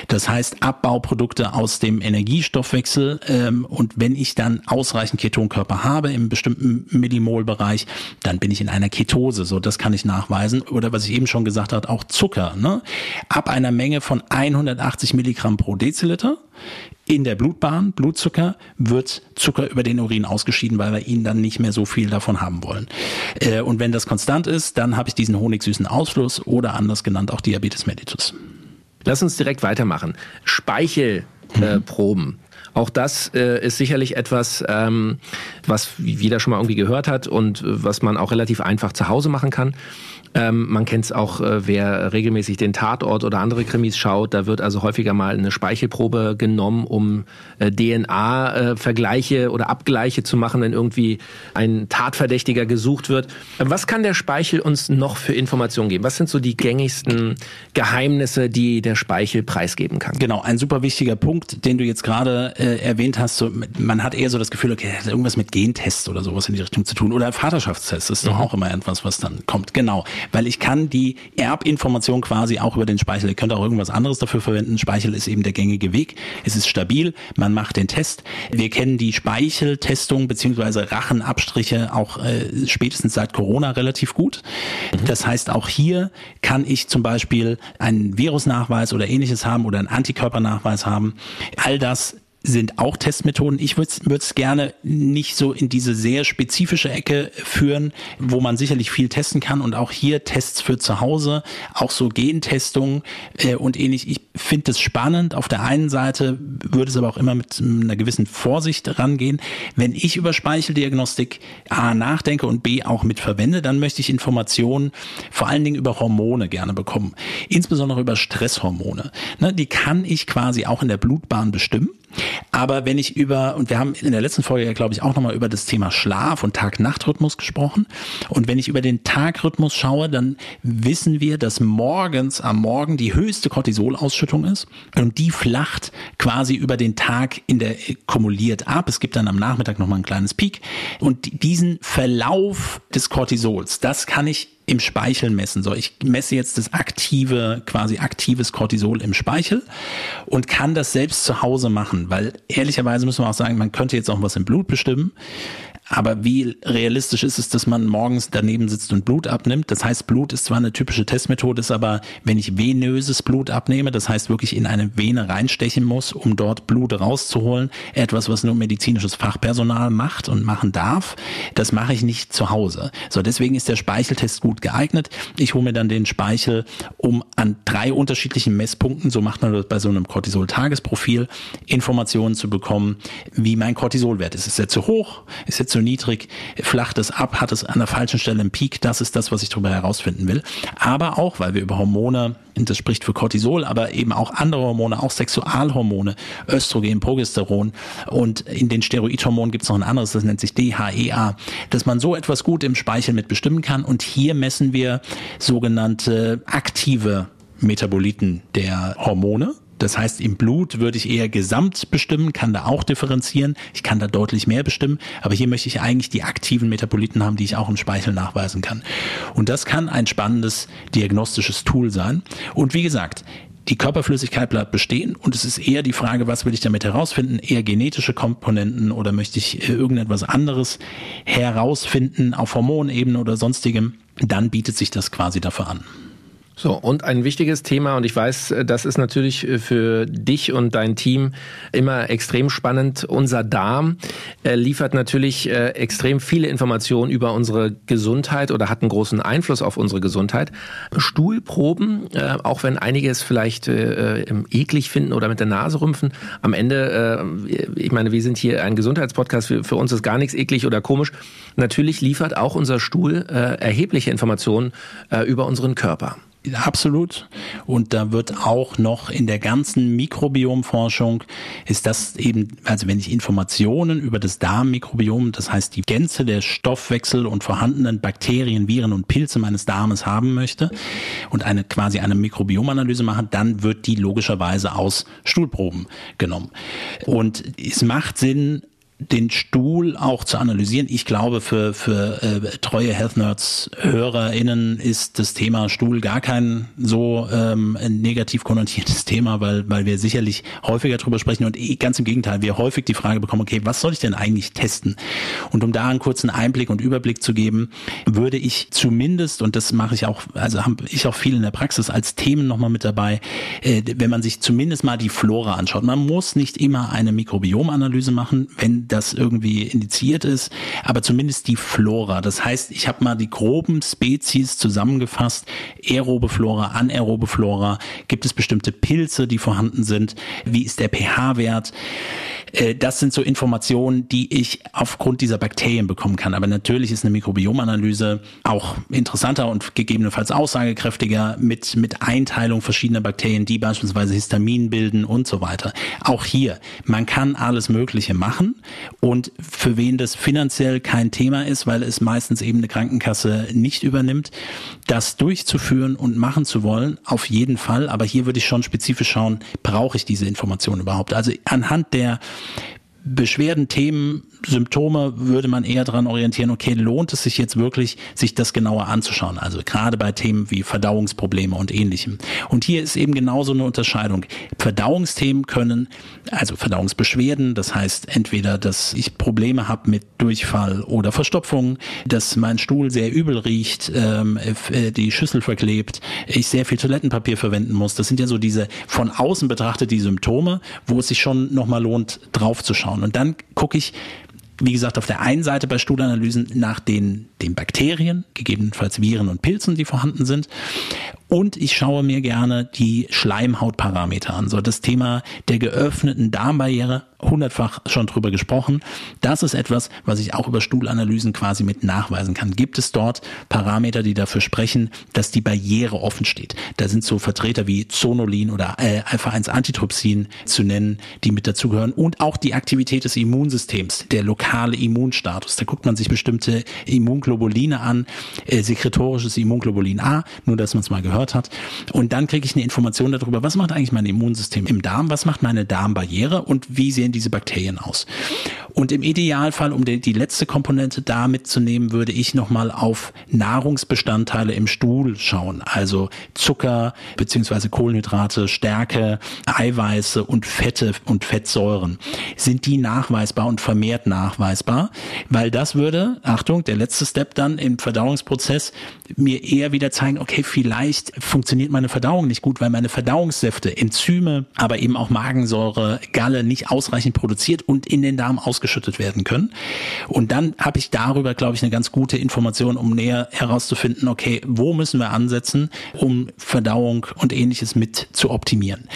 Das heißt Abbauprodukte aus dem Energiestoffwechsel. Ähm, und wenn ich dann ausreichend Ketonkörper habe im bestimmten Millimol-Bereich, dann bin ich in einer Ketose. So, das kann ich nachweisen. Oder was ich eben schon gesagt habe, auch Zucker. Ne? Ab einer Menge von 180 Milligramm pro Deziliter in der Blutbahn, Blutzucker, wird Zucker über den Urin ausgeschieden, weil wir ihn dann nicht mehr so viel davon haben wollen. Äh, und wenn das konstant ist, dann habe ich diesen honigsüßen Ausfluss oder anders genannt auch Diabetes mellitus. Lass uns direkt weitermachen. Speichelproben. Äh, Auch das äh, ist sicherlich etwas, ähm, was jeder schon mal irgendwie gehört hat und äh, was man auch relativ einfach zu Hause machen kann. Ähm, man kennt es auch, äh, wer regelmäßig den Tatort oder andere Krimis schaut. Da wird also häufiger mal eine Speichelprobe genommen, um äh, DNA-Vergleiche äh, oder Abgleiche zu machen, wenn irgendwie ein Tatverdächtiger gesucht wird. Was kann der Speichel uns noch für Informationen geben? Was sind so die gängigsten Geheimnisse, die der Speichel preisgeben kann? Genau, ein super wichtiger Punkt, den du jetzt gerade äh, erwähnt hast. So, man hat eher so das Gefühl, okay, hat irgendwas mit Gentests oder sowas in die Richtung zu tun. Oder Vaterschaftstests ist mhm. doch auch immer etwas, was dann kommt. Genau weil ich kann die Erbinformation quasi auch über den Speichel, ihr könnt auch irgendwas anderes dafür verwenden. Speichel ist eben der gängige Weg. Es ist stabil, man macht den Test. Wir kennen die Speicheltestung beziehungsweise Rachenabstriche auch äh, spätestens seit Corona relativ gut. Mhm. Das heißt, auch hier kann ich zum Beispiel einen Virusnachweis oder ähnliches haben oder einen Antikörpernachweis haben. All das sind auch Testmethoden. Ich würde es gerne nicht so in diese sehr spezifische Ecke führen, wo man sicherlich viel testen kann und auch hier Tests für zu Hause, auch so Gentestungen äh, und ähnlich. Ich finde es spannend. Auf der einen Seite würde es aber auch immer mit einer gewissen Vorsicht rangehen. Wenn ich über Speicheldiagnostik A nachdenke und B auch mit verwende, dann möchte ich Informationen vor allen Dingen über Hormone gerne bekommen. Insbesondere über Stresshormone. Ne, die kann ich quasi auch in der Blutbahn bestimmen. Aber wenn ich über, und wir haben in der letzten Folge ja, glaube ich, auch nochmal über das Thema Schlaf und Tag-Nacht-Rhythmus gesprochen. Und wenn ich über den Tagrhythmus schaue, dann wissen wir, dass morgens am Morgen die höchste Cortisolausschüttung ist. Und die flacht quasi über den Tag in der kumuliert ab. Es gibt dann am Nachmittag nochmal ein kleines Peak. Und diesen Verlauf des Cortisols, das kann ich im Speichel messen. So, ich messe jetzt das aktive, quasi aktives Cortisol im Speichel und kann das selbst zu Hause machen, weil ehrlicherweise müssen wir auch sagen, man könnte jetzt auch was im Blut bestimmen. Aber wie realistisch ist es, dass man morgens daneben sitzt und Blut abnimmt? Das heißt, Blut ist zwar eine typische Testmethode, ist aber, wenn ich venöses Blut abnehme, das heißt wirklich in eine Vene reinstechen muss, um dort Blut rauszuholen, etwas, was nur medizinisches Fachpersonal macht und machen darf, das mache ich nicht zu Hause. So, deswegen ist der Speicheltest gut geeignet. Ich hole mir dann den Speichel, um an drei unterschiedlichen Messpunkten, so macht man das bei so einem Cortisol-Tagesprofil, Informationen zu bekommen, wie mein Cortisolwert ist. Ist er zu hoch? Ist er zu zu niedrig, flacht es ab, hat es an der falschen Stelle einen Peak. Das ist das, was ich darüber herausfinden will. Aber auch, weil wir über Hormone, das spricht für Cortisol, aber eben auch andere Hormone, auch Sexualhormone, Östrogen, Progesteron und in den Steroidhormonen gibt es noch ein anderes, das nennt sich DHEA, dass man so etwas gut im Speichel mit bestimmen kann. Und hier messen wir sogenannte aktive Metaboliten der Hormone. Das heißt, im Blut würde ich eher gesamt bestimmen, kann da auch differenzieren. Ich kann da deutlich mehr bestimmen. Aber hier möchte ich eigentlich die aktiven Metaboliten haben, die ich auch im Speichel nachweisen kann. Und das kann ein spannendes diagnostisches Tool sein. Und wie gesagt, die Körperflüssigkeit bleibt bestehen und es ist eher die Frage, was will ich damit herausfinden? Eher genetische Komponenten oder möchte ich irgendetwas anderes herausfinden auf Hormonebene oder sonstigem? Dann bietet sich das quasi dafür an. So, und ein wichtiges Thema, und ich weiß, das ist natürlich für dich und dein Team immer extrem spannend. Unser Darm äh, liefert natürlich äh, extrem viele Informationen über unsere Gesundheit oder hat einen großen Einfluss auf unsere Gesundheit. Stuhlproben, äh, auch wenn einige es vielleicht eklig finden oder mit der Nase rümpfen, am Ende, ich meine, wir sind hier ein Gesundheitspodcast, für uns ist gar nichts eklig oder komisch. Natürlich liefert auch unser Stuhl erhebliche Informationen über unseren Körper. Absolut. Und da wird auch noch in der ganzen Mikrobiomforschung ist das eben, also wenn ich Informationen über das Darmmikrobiom, das heißt die Gänze der Stoffwechsel und vorhandenen Bakterien, Viren und Pilze meines Darmes haben möchte und eine quasi eine Mikrobiomanalyse mache, dann wird die logischerweise aus Stuhlproben genommen. Und es macht Sinn, den Stuhl auch zu analysieren. Ich glaube, für, für äh, treue Health Nerds HörerInnen ist das Thema Stuhl gar kein so ähm, negativ konnotiertes *laughs* Thema, weil, weil wir sicherlich häufiger drüber sprechen und eh, ganz im Gegenteil, wir häufig die Frage bekommen, okay, was soll ich denn eigentlich testen? Und um da einen kurzen Einblick und Überblick zu geben, würde ich zumindest, und das mache ich auch, also habe ich auch viel in der Praxis als Themen nochmal mit dabei, äh, wenn man sich zumindest mal die Flora anschaut. Man muss nicht immer eine Mikrobiomanalyse machen, wenn das irgendwie indiziert ist, aber zumindest die Flora. Das heißt, ich habe mal die groben Spezies zusammengefasst. Aerobe Flora, anaerobe Flora. Gibt es bestimmte Pilze, die vorhanden sind? Wie ist der pH-Wert? Äh, das sind so Informationen, die ich aufgrund dieser Bakterien bekommen kann. Aber natürlich ist eine Mikrobiomanalyse auch interessanter und gegebenenfalls aussagekräftiger mit, mit Einteilung verschiedener Bakterien, die beispielsweise Histamin bilden und so weiter. Auch hier, man kann alles Mögliche machen und für wen das finanziell kein Thema ist, weil es meistens eben eine Krankenkasse nicht übernimmt, das durchzuführen und machen zu wollen, auf jeden Fall. Aber hier würde ich schon spezifisch schauen, brauche ich diese Information überhaupt? Also anhand der Beschwerden, Themen, Symptome würde man eher daran orientieren, okay, lohnt es sich jetzt wirklich, sich das genauer anzuschauen? Also gerade bei Themen wie Verdauungsprobleme und ähnlichem. Und hier ist eben genauso eine Unterscheidung. Verdauungsthemen können, also Verdauungsbeschwerden, das heißt entweder, dass ich Probleme habe mit Durchfall oder Verstopfung, dass mein Stuhl sehr übel riecht, ähm, äh, die Schüssel verklebt, ich sehr viel Toilettenpapier verwenden muss. Das sind ja so diese von außen betrachtet die Symptome, wo es sich schon nochmal lohnt, drauf zu schauen anschauen. Und dann gucke ich, wie gesagt, auf der einen Seite bei Stuhlanalysen nach den, den Bakterien, gegebenenfalls Viren und Pilzen, die vorhanden sind. Und ich schaue mir gerne die Schleimhautparameter an. So das Thema der geöffneten Darmbarriere, hundertfach schon drüber gesprochen. Das ist etwas, was ich auch über Stuhlanalysen quasi mit nachweisen kann. Gibt es dort Parameter, die dafür sprechen, dass die Barriere offen steht? Da sind so Vertreter wie Zonulin oder äh, Alpha-1-Antitrypsin zu nennen, die mit dazugehören. Und auch die Aktivität des Immunsystems, der lokale Immunstatus. Da guckt man sich bestimmte Immunglobuline an, äh, sekretorisches Immunglobulin A, nur dass man es mal gehört gehört hat. Und dann kriege ich eine Information darüber, was macht eigentlich mein Immunsystem im Darm, was macht meine Darmbarriere und wie sehen diese Bakterien aus. Und im Idealfall, um die, die letzte Komponente da mitzunehmen, würde ich nochmal auf Nahrungsbestandteile im Stuhl schauen. Also Zucker beziehungsweise Kohlenhydrate, Stärke, Eiweiße und Fette und Fettsäuren. Sind die nachweisbar und vermehrt nachweisbar? Weil das würde, Achtung, der letzte Step dann im Verdauungsprozess mir eher wieder zeigen, okay, vielleicht funktioniert meine Verdauung nicht gut, weil meine Verdauungssäfte, Enzyme, aber eben auch Magensäure, Galle nicht ausreichend produziert und in den Darm ausgeschüttet ausgeschüttet werden können. Und dann habe ich darüber, glaube ich, eine ganz gute Information, um näher herauszufinden, okay, wo müssen wir ansetzen, um Verdauung und ähnliches mit zu optimieren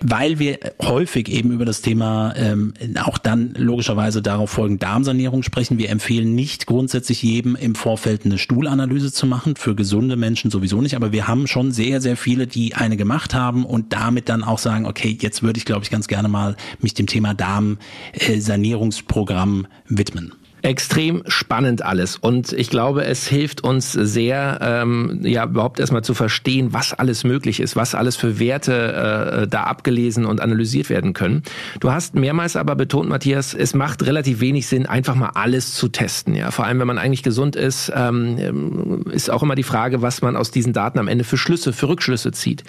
weil wir häufig eben über das Thema ähm, auch dann logischerweise darauf folgend Darmsanierung sprechen. Wir empfehlen nicht grundsätzlich jedem im Vorfeld eine Stuhlanalyse zu machen, für gesunde Menschen sowieso nicht, aber wir haben schon sehr, sehr viele, die eine gemacht haben und damit dann auch sagen, okay, jetzt würde ich, glaube ich, ganz gerne mal mich dem Thema Darmsanierungsprogramm widmen extrem spannend alles und ich glaube, es hilft uns sehr, ähm, ja überhaupt erstmal zu verstehen, was alles möglich ist, was alles für Werte äh, da abgelesen und analysiert werden können. Du hast mehrmals aber betont, Matthias, es macht relativ wenig Sinn, einfach mal alles zu testen. Ja, vor allem wenn man eigentlich gesund ist, ähm, ist auch immer die Frage, was man aus diesen Daten am Ende für Schlüsse, für Rückschlüsse zieht.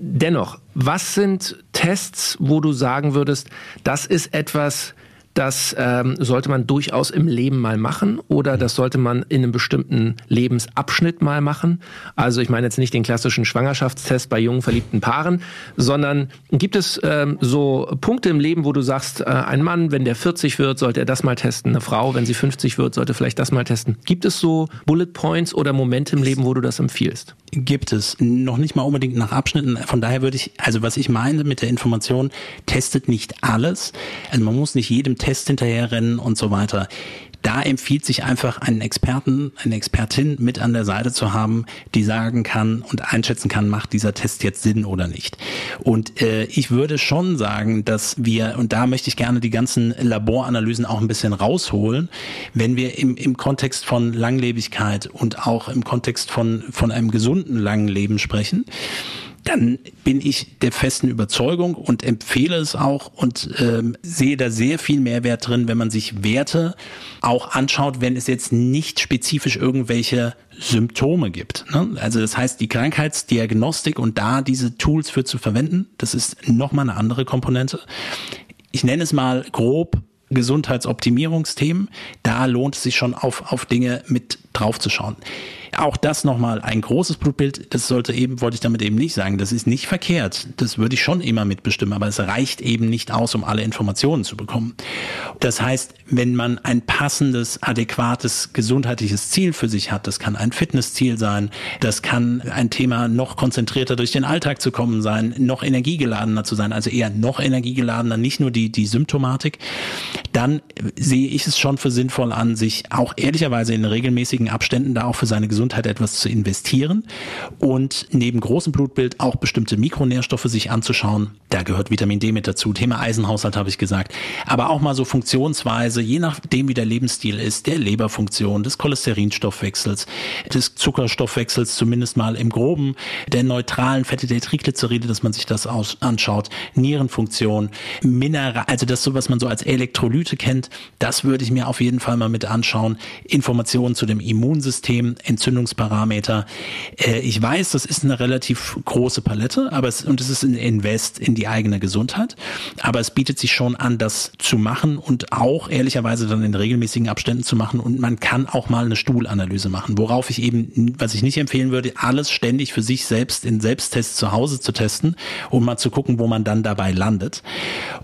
Dennoch, was sind Tests, wo du sagen würdest, das ist etwas das ähm, sollte man durchaus im Leben mal machen oder das sollte man in einem bestimmten Lebensabschnitt mal machen. Also ich meine jetzt nicht den klassischen Schwangerschaftstest bei jungen verliebten Paaren, sondern gibt es ähm, so Punkte im Leben, wo du sagst, äh, ein Mann, wenn der 40 wird, sollte er das mal testen, eine Frau, wenn sie 50 wird, sollte vielleicht das mal testen. Gibt es so Bullet Points oder Momente im Leben, wo du das empfiehlst? Gibt es. Noch nicht mal unbedingt nach Abschnitten. Von daher würde ich, also was ich meine mit der Information, testet nicht alles. Also man muss nicht jedem Test hinterherrennen und so weiter. Da empfiehlt sich einfach einen Experten, eine Expertin mit an der Seite zu haben, die sagen kann und einschätzen kann, macht dieser Test jetzt Sinn oder nicht. Und äh, ich würde schon sagen, dass wir, und da möchte ich gerne die ganzen Laboranalysen auch ein bisschen rausholen, wenn wir im, im Kontext von Langlebigkeit und auch im Kontext von, von einem gesunden langen Leben sprechen, dann bin ich der festen Überzeugung und empfehle es auch und ähm, sehe da sehr viel Mehrwert drin, wenn man sich Werte auch anschaut, wenn es jetzt nicht spezifisch irgendwelche Symptome gibt. Ne? Also das heißt, die Krankheitsdiagnostik und da diese Tools für zu verwenden, das ist nochmal eine andere Komponente. Ich nenne es mal grob Gesundheitsoptimierungsthemen. Da lohnt es sich schon auf, auf Dinge mit draufzuschauen. Auch das nochmal ein großes Blutbild, das sollte eben, wollte ich damit eben nicht sagen, das ist nicht verkehrt. Das würde ich schon immer mitbestimmen, aber es reicht eben nicht aus, um alle Informationen zu bekommen. Das heißt, wenn man ein passendes, adäquates gesundheitliches Ziel für sich hat, das kann ein Fitnessziel sein, das kann ein Thema noch konzentrierter durch den Alltag zu kommen sein, noch energiegeladener zu sein, also eher noch energiegeladener, nicht nur die, die Symptomatik, dann sehe ich es schon für sinnvoll an, sich auch ehrlicherweise in regelmäßigen Abständen da auch für seine Gesundheit etwas zu investieren und neben großem Blutbild auch bestimmte Mikronährstoffe sich anzuschauen. Da gehört Vitamin D mit dazu, Thema Eisenhaushalt habe ich gesagt, aber auch mal so Funktionsweise, je nachdem wie der Lebensstil ist, der Leberfunktion, des Cholesterinstoffwechsels, des Zuckerstoffwechsels zumindest mal im Groben, der neutralen Fette der Triglyceride, dass man sich das aus, anschaut, Nierenfunktion, Mineral, also das so, was man so als Elektrolyte kennt, das würde ich mir auf jeden Fall mal mit anschauen. Informationen zu dem Immunsystem, Entzündungsparameter. Äh, ich weiß, das ist eine relativ große Palette, aber es, und es ist ein Invest in die eigene Gesundheit, aber es bietet sich schon an, das zu machen und auch ehrlicherweise dann in regelmäßigen Abständen zu machen und man kann auch mal eine Stuhlanalyse machen, worauf ich eben, was ich nicht empfehlen würde, alles ständig für sich selbst in Selbsttests zu Hause zu testen, um mal zu gucken, wo man dann dabei landet.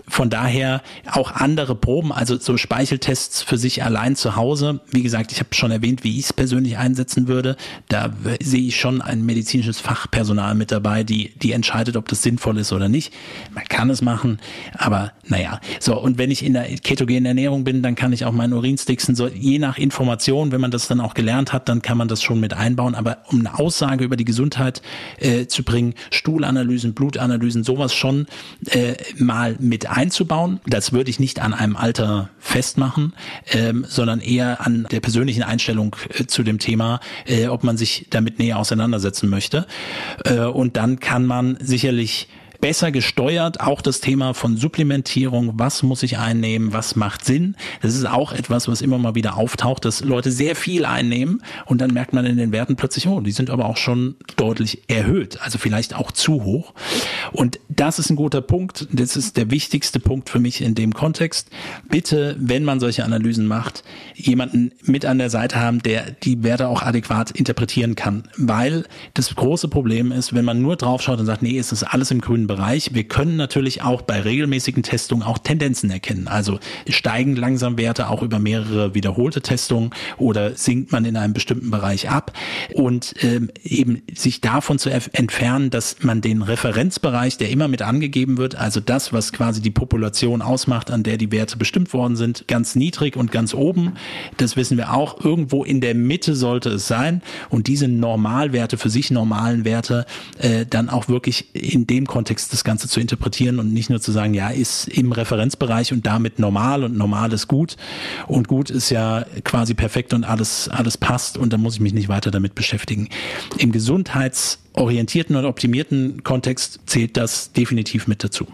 Von daher auch andere Proben, also so Speicheltests für sich allein zu Hause. Wie gesagt, ich habe schon erwähnt, wie ich es persönlich einsetzen würde. Da sehe ich schon ein medizinisches Fachpersonal mit dabei, die, die entscheidet, ob das sinnvoll ist oder nicht. Man kann es machen, aber naja. So, und wenn ich in der ketogenen Ernährung bin, dann kann ich auch meinen Urin sticksen. So, je nach Information, wenn man das dann auch gelernt hat, dann kann man das schon mit einbauen. Aber um eine Aussage über die Gesundheit äh, zu bringen, Stuhlanalysen, Blutanalysen, sowas schon äh, mal mit einzubauen. Das würde ich nicht an einem Alter festmachen, ähm, sondern eher an der persönlichen Einstellung äh, zu dem Thema, äh, ob man sich damit näher auseinandersetzen möchte. Äh, und dann kann man sicherlich besser gesteuert. Auch das Thema von Supplementierung, was muss ich einnehmen, was macht Sinn. Das ist auch etwas, was immer mal wieder auftaucht, dass Leute sehr viel einnehmen und dann merkt man in den Werten plötzlich, oh, die sind aber auch schon deutlich erhöht, also vielleicht auch zu hoch. Und das ist ein guter Punkt. Das ist der wichtigste Punkt für mich in dem Kontext. Bitte, wenn man solche Analysen macht, jemanden mit an der Seite haben, der die Werte auch adäquat interpretieren kann. Weil das große Problem ist, wenn man nur draufschaut und sagt, nee, es ist alles im grünen Bereich. Wir können natürlich auch bei regelmäßigen Testungen auch Tendenzen erkennen. Also steigen langsam Werte auch über mehrere wiederholte Testungen oder sinkt man in einem bestimmten Bereich ab und ähm, eben sich davon zu entfernen, dass man den Referenzbereich, der immer mit angegeben wird, also das, was quasi die Population ausmacht, an der die Werte bestimmt worden sind, ganz niedrig und ganz oben, das wissen wir auch, irgendwo in der Mitte sollte es sein und diese Normalwerte, für sich normalen Werte, äh, dann auch wirklich in dem Kontext Kontext das Ganze zu interpretieren und nicht nur zu sagen, ja, ist im Referenzbereich und damit normal und normal ist gut und gut ist ja quasi perfekt und alles, alles passt und dann muss ich mich nicht weiter damit beschäftigen. Im gesundheitsorientierten und optimierten Kontext zählt das definitiv mit dazu.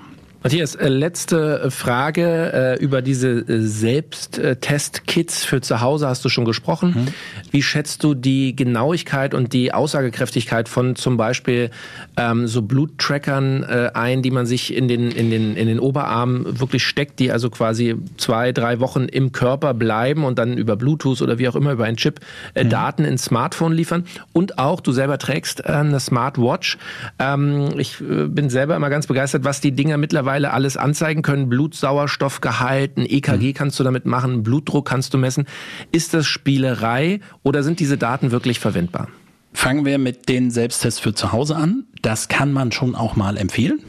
Matthias, äh, letzte äh, Frage äh, über diese Selbsttest-Kits für zu Hause hast du schon gesprochen. Mhm. Wie schätzt du die Genauigkeit und die Aussagekräftigkeit von zum Beispiel ähm, so Bluttrackern äh, ein, die man sich in den, in, den, in den Oberarm wirklich steckt, die also quasi zwei, drei Wochen im Körper bleiben und dann über Bluetooth oder wie auch immer über einen Chip äh, mhm. Daten ins Smartphone liefern? Und auch, du selber trägst äh, eine Smartwatch. Ähm, ich bin selber immer ganz begeistert, was die Dinger mittlerweile mittlerweile alles anzeigen können. Blutsauerstoffgehalt, ein EKG mhm. kannst du damit machen, Blutdruck kannst du messen. Ist das Spielerei oder sind diese Daten wirklich verwendbar? Fangen wir mit den Selbsttests für zu Hause an. Das kann man schon auch mal empfehlen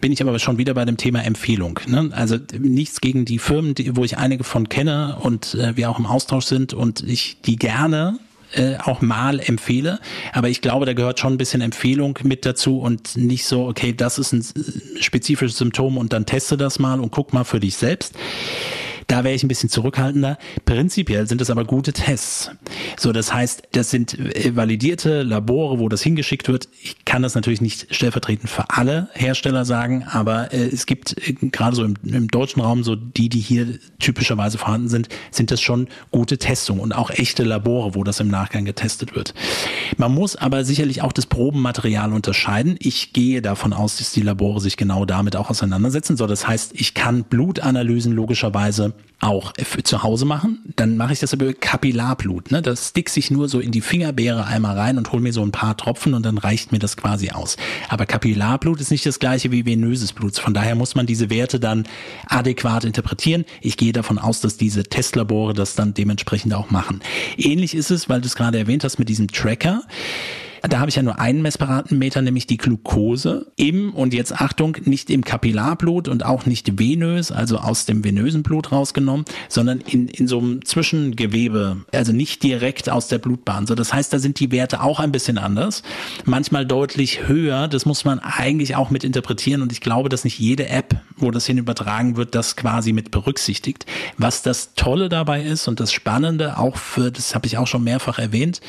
bin ich aber schon wieder bei dem Thema Empfehlung. Ne? Also nichts gegen die Firmen, die, wo ich einige von kenne und äh, wir auch im Austausch sind und ich die gerne äh, auch mal empfehle. Aber ich glaube, da gehört schon ein bisschen Empfehlung mit dazu und nicht so, okay, das ist ein spezifisches Symptom und dann teste das mal und guck mal für dich selbst. Da wäre ich ein bisschen zurückhaltender. Prinzipiell sind es aber gute Tests. So, das heißt, das sind äh, validierte Labore, wo das hingeschickt wird. Ich kann das natürlich nicht stellvertretend für alle Hersteller sagen, aber äh, es gibt äh, gerade so im, im, deutschen Raum, so die, die hier typischerweise vorhanden sind, sind das schon gute Testungen und auch echte Labore, wo das im Nachgang getestet wird. Man muss aber sicherlich auch das Probenmaterial unterscheiden. Ich gehe davon aus, dass die Labore sich genau damit auch auseinandersetzen. So, das heißt, ich kann Blutanalysen logischerweise auch für zu Hause machen. Dann mache ich das über Kapillarblut. Ne? Das stick ich nur so in die Fingerbeere einmal rein und hole mir so ein paar Tropfen und dann reicht mir das quasi aus. Aber Kapillarblut ist nicht das gleiche wie venöses Blut. Von daher muss man diese Werte dann adäquat interpretieren. Ich gehe davon aus, dass diese Testlabore das dann dementsprechend auch machen. Ähnlich ist es, weil du es gerade erwähnt hast mit diesem Tracker. Da habe ich ja nur einen Messparameter, nämlich die Glucose im, und jetzt Achtung, nicht im Kapillarblut und auch nicht venös, also aus dem venösen Blut rausgenommen, sondern in, in so einem Zwischengewebe, also nicht direkt aus der Blutbahn. So, das heißt, da sind die Werte auch ein bisschen anders, manchmal deutlich höher. Das muss man eigentlich auch mit interpretieren und ich glaube, dass nicht jede App, wo das hin übertragen wird, das quasi mit berücksichtigt. Was das Tolle dabei ist und das Spannende auch für, das habe ich auch schon mehrfach erwähnt,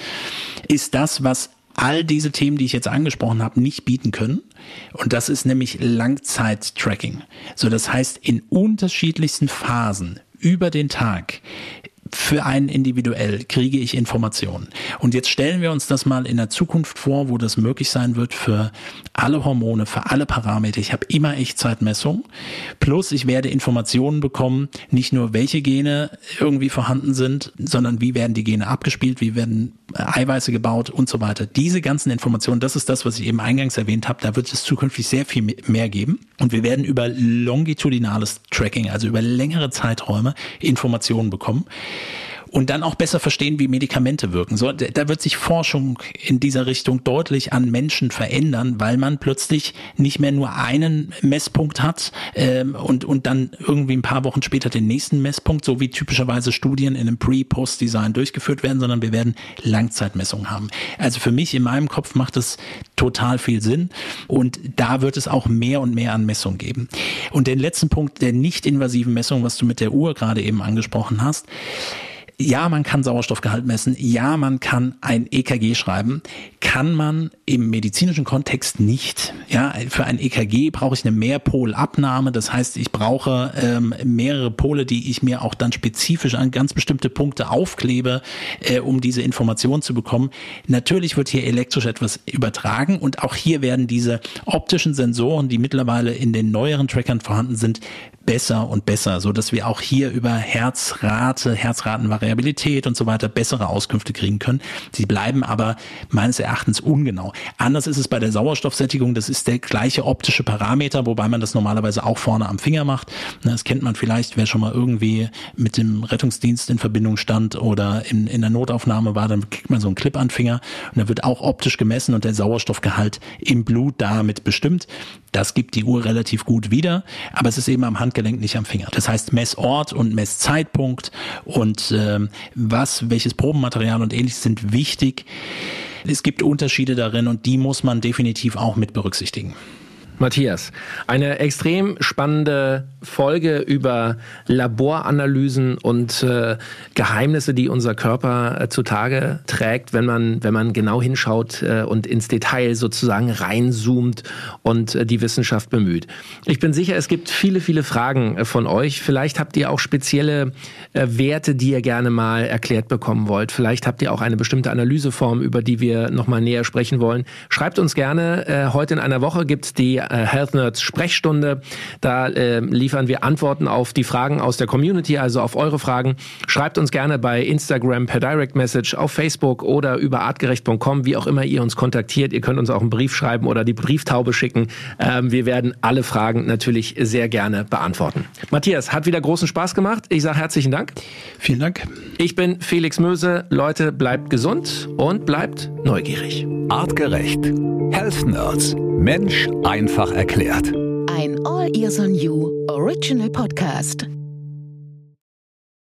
ist das, was all diese Themen, die ich jetzt angesprochen habe, nicht bieten können. Und das ist nämlich Langzeit-Tracking. So, das heißt, in unterschiedlichsten Phasen über den Tag für einen individuell kriege ich Informationen. Und jetzt stellen wir uns das mal in der Zukunft vor, wo das möglich sein wird für alle Hormone, für alle Parameter. Ich habe immer Echtzeitmessung. Plus ich werde Informationen bekommen, nicht nur welche Gene irgendwie vorhanden sind, sondern wie werden die Gene abgespielt, wie werden Eiweiße gebaut und so weiter. Diese ganzen Informationen, das ist das, was ich eben eingangs erwähnt habe, da wird es zukünftig sehr viel mehr geben. Und wir werden über longitudinales Tracking, also über längere Zeiträume, Informationen bekommen und dann auch besser verstehen, wie Medikamente wirken. So, da wird sich Forschung in dieser Richtung deutlich an Menschen verändern, weil man plötzlich nicht mehr nur einen Messpunkt hat ähm, und, und dann irgendwie ein paar Wochen später den nächsten Messpunkt, so wie typischerweise Studien in einem Pre-Post-Design durchgeführt werden, sondern wir werden Langzeitmessungen haben. Also für mich in meinem Kopf macht es total viel Sinn und da wird es auch mehr und mehr an Messungen geben. Und den letzten Punkt der nicht invasiven Messung, was du mit der Uhr gerade eben angesprochen hast, ja, man kann Sauerstoffgehalt messen. Ja, man kann ein EKG schreiben. Kann man im medizinischen Kontext nicht. Ja, für ein EKG brauche ich eine Mehrpolabnahme. Das heißt, ich brauche ähm, mehrere Pole, die ich mir auch dann spezifisch an ganz bestimmte Punkte aufklebe, äh, um diese Information zu bekommen. Natürlich wird hier elektrisch etwas übertragen und auch hier werden diese optischen Sensoren, die mittlerweile in den neueren Trackern vorhanden sind, besser und besser, so dass wir auch hier über Herzrate, Herzratenvariabilität und so weiter bessere Auskünfte kriegen können. Sie bleiben aber meines Erachtens ungenau. Anders ist es bei der Sauerstoffsättigung. Das ist der gleiche optische Parameter, wobei man das normalerweise auch vorne am Finger macht. Das kennt man vielleicht, wer schon mal irgendwie mit dem Rettungsdienst in Verbindung stand oder in, in der Notaufnahme war, dann kriegt man so einen Clip an Finger und da wird auch optisch gemessen und der Sauerstoffgehalt im Blut damit bestimmt. Das gibt die Uhr relativ gut wieder, aber es ist eben am Handgelenk, nicht am Finger. Das heißt Messort und Messzeitpunkt und äh, was, welches Probenmaterial und ähnliches sind wichtig. Es gibt Unterschiede darin und die muss man definitiv auch mit berücksichtigen. Matthias, eine extrem spannende Folge über Laboranalysen und äh, Geheimnisse, die unser Körper äh, zutage trägt, wenn man, wenn man genau hinschaut äh, und ins Detail sozusagen reinzoomt und äh, die Wissenschaft bemüht. Ich bin sicher, es gibt viele, viele Fragen äh, von euch. Vielleicht habt ihr auch spezielle äh, Werte, die ihr gerne mal erklärt bekommen wollt. Vielleicht habt ihr auch eine bestimmte Analyseform, über die wir nochmal näher sprechen wollen. Schreibt uns gerne. Äh, heute in einer Woche gibt's die äh, Health Nerds Sprechstunde. Da äh, liefern wir Antworten auf die Fragen aus der Community, also auf eure Fragen. Schreibt uns gerne bei Instagram per Direct Message, auf Facebook oder über artgerecht.com, wie auch immer ihr uns kontaktiert. Ihr könnt uns auch einen Brief schreiben oder die Brieftaube schicken. Ähm, wir werden alle Fragen natürlich sehr gerne beantworten. Matthias, hat wieder großen Spaß gemacht. Ich sage herzlichen Dank. Vielen Dank. Ich bin Felix Möse. Leute, bleibt gesund und bleibt neugierig. Artgerecht. Health Nerds. Mensch einfach erklärt. Ein All Ears on You Original Podcast.